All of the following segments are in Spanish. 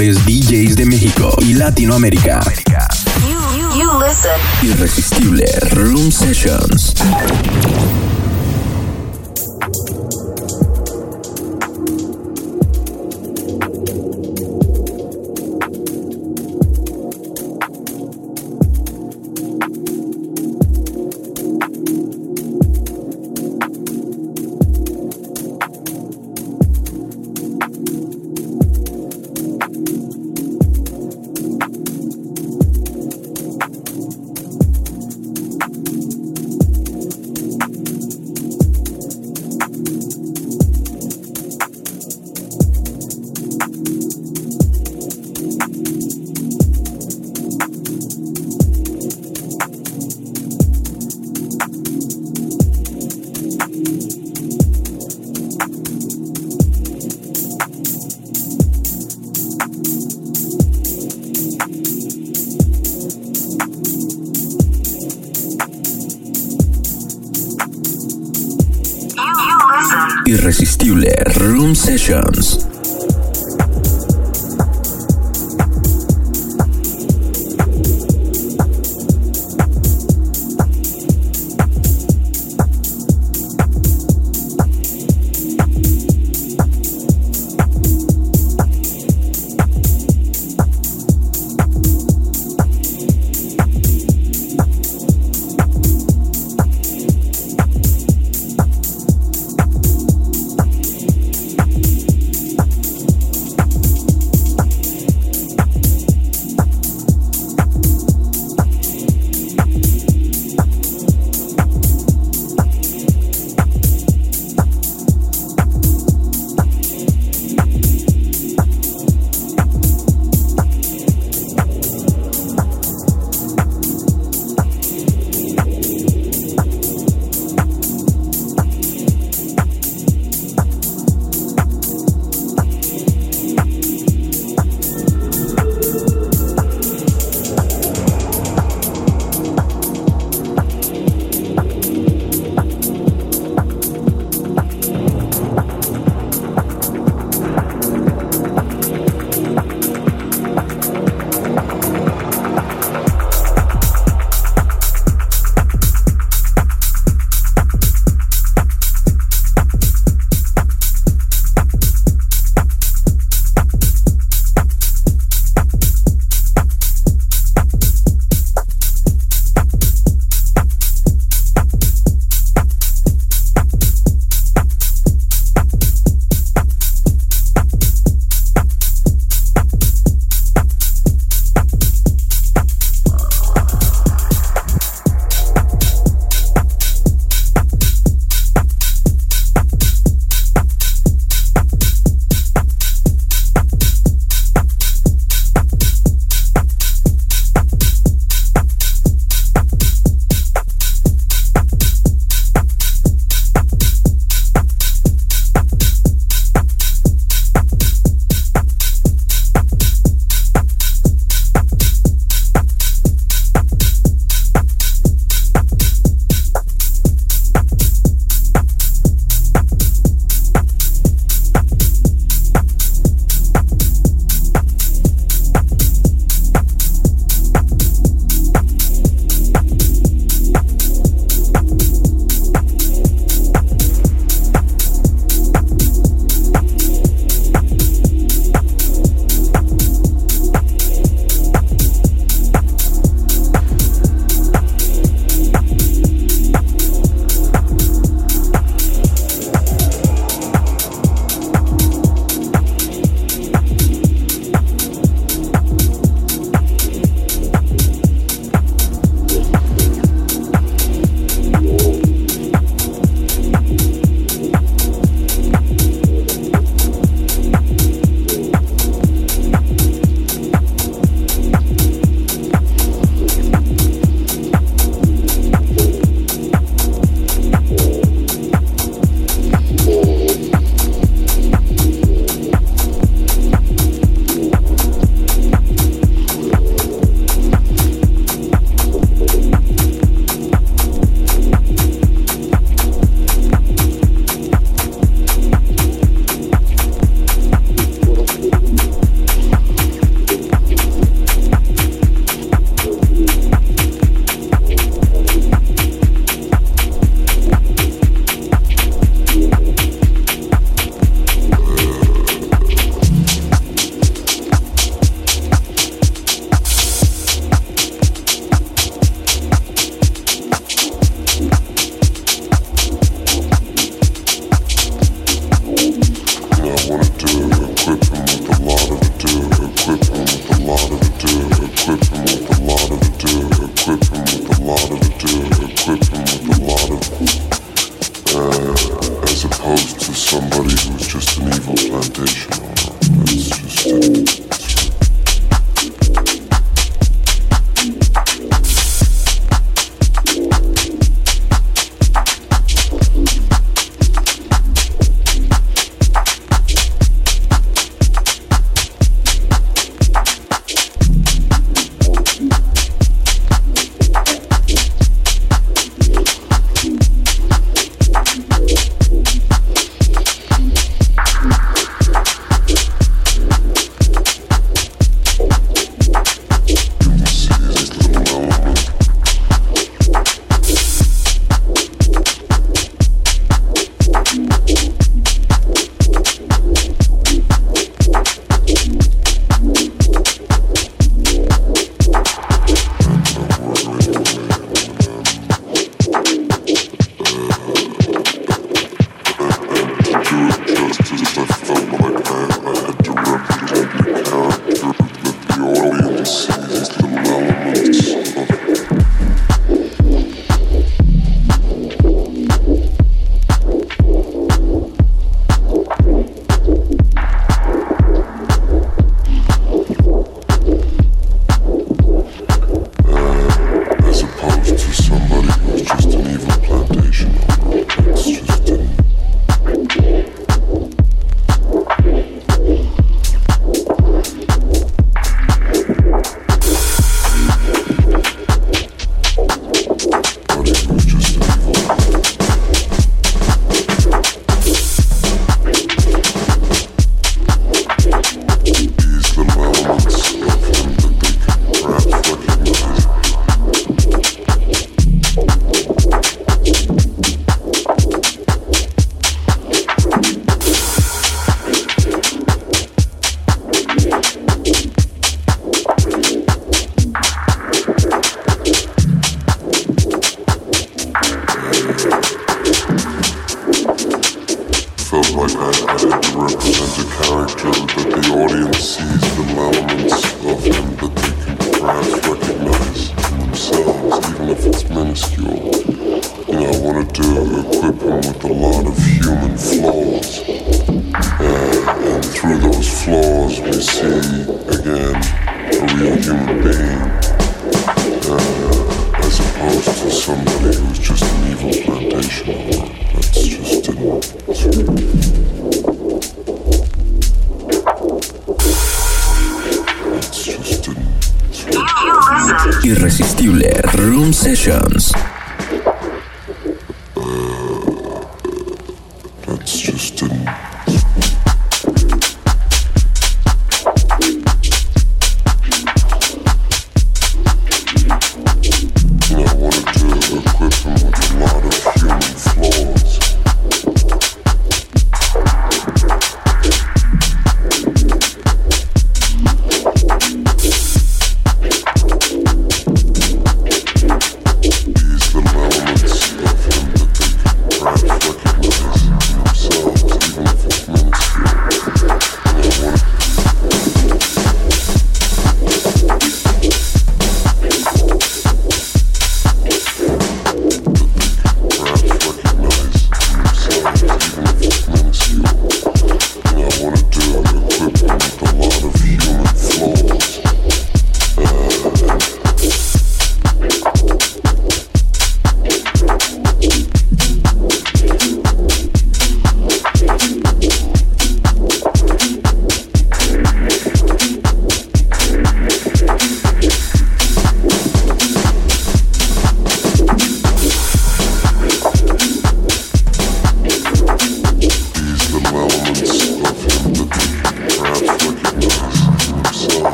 mejores DJs de México y Latinoamérica. Irresistible Room Sessions.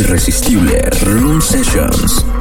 Irresistible Room Sessions.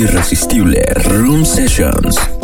Irresistible Room Sessions.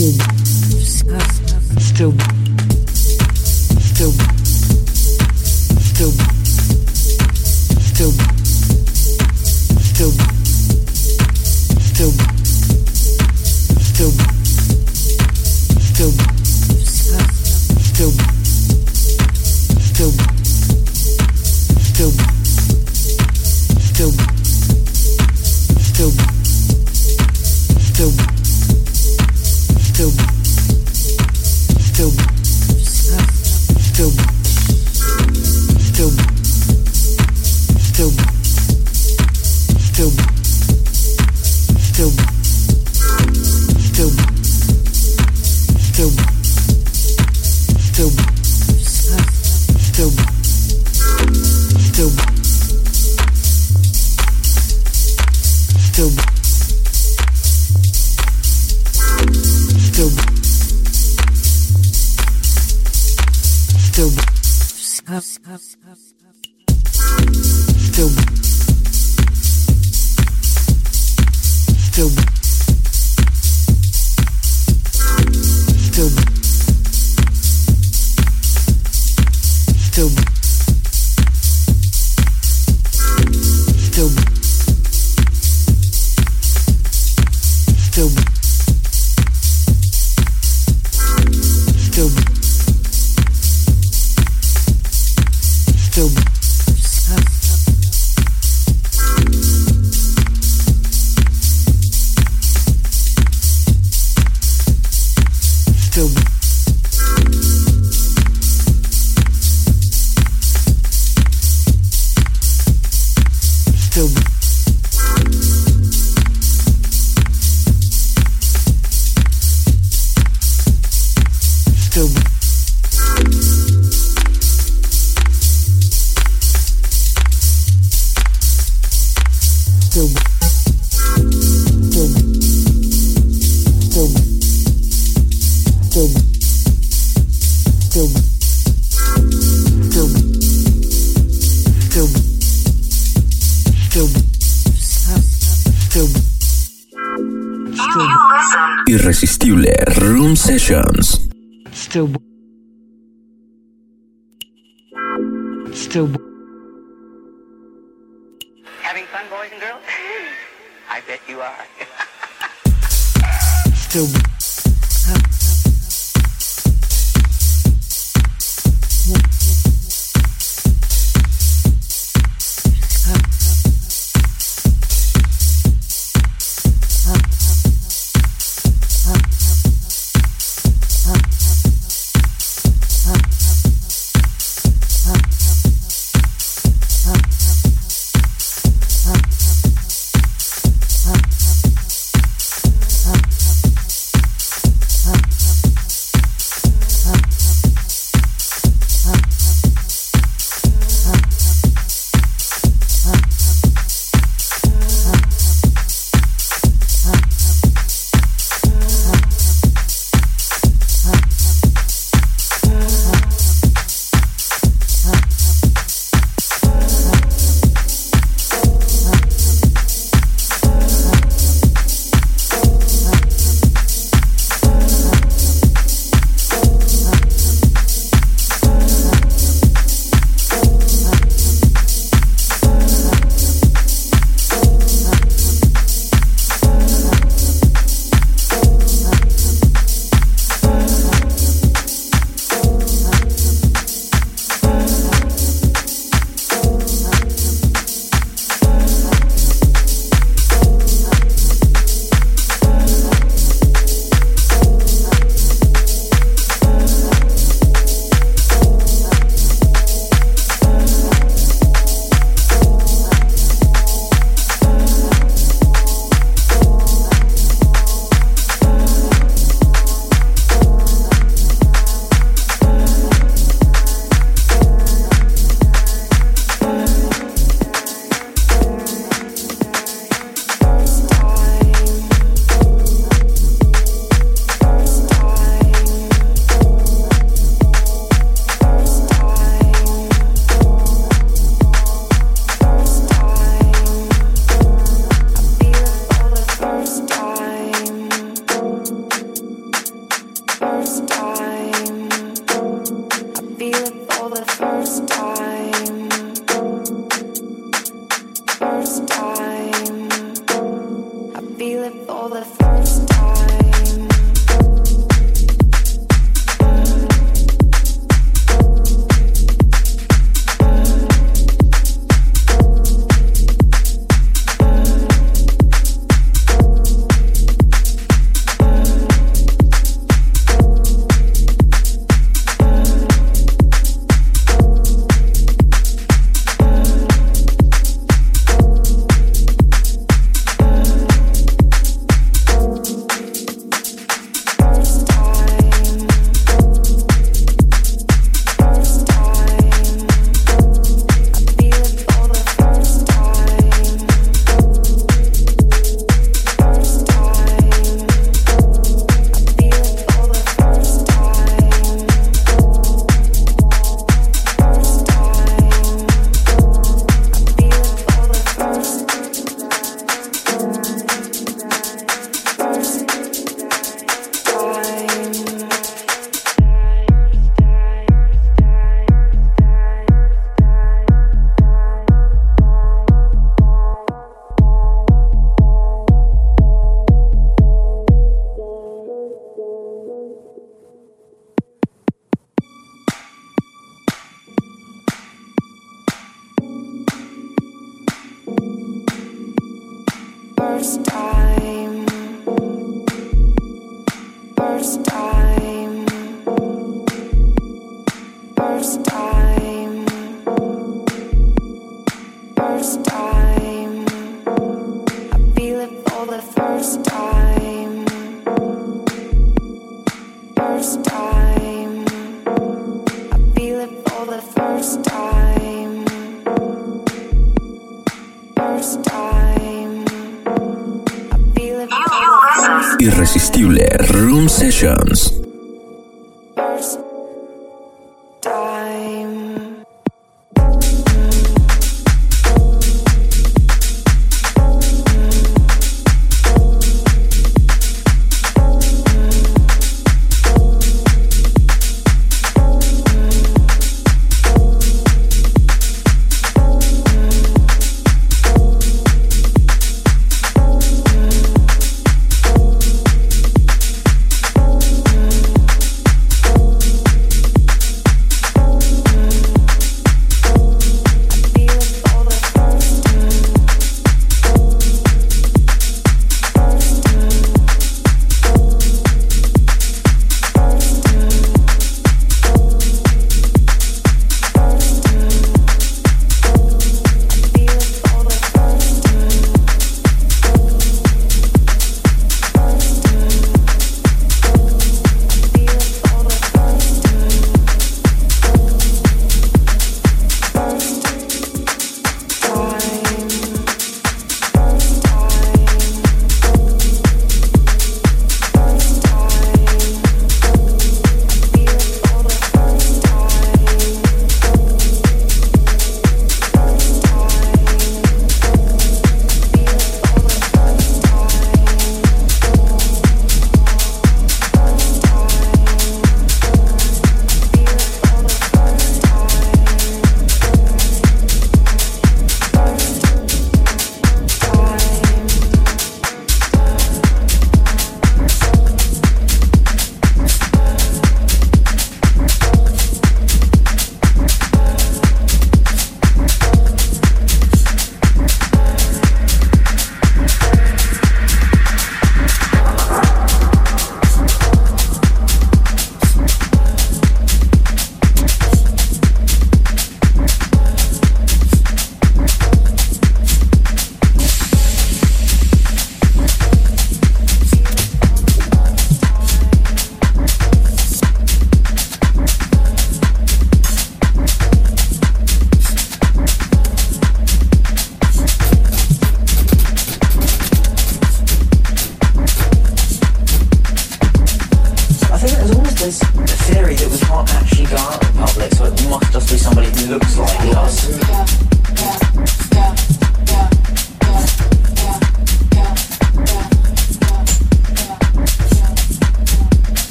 Stupid. Stub. Stupid. to Having fun, boys and girls? I bet you are. Still.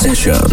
session.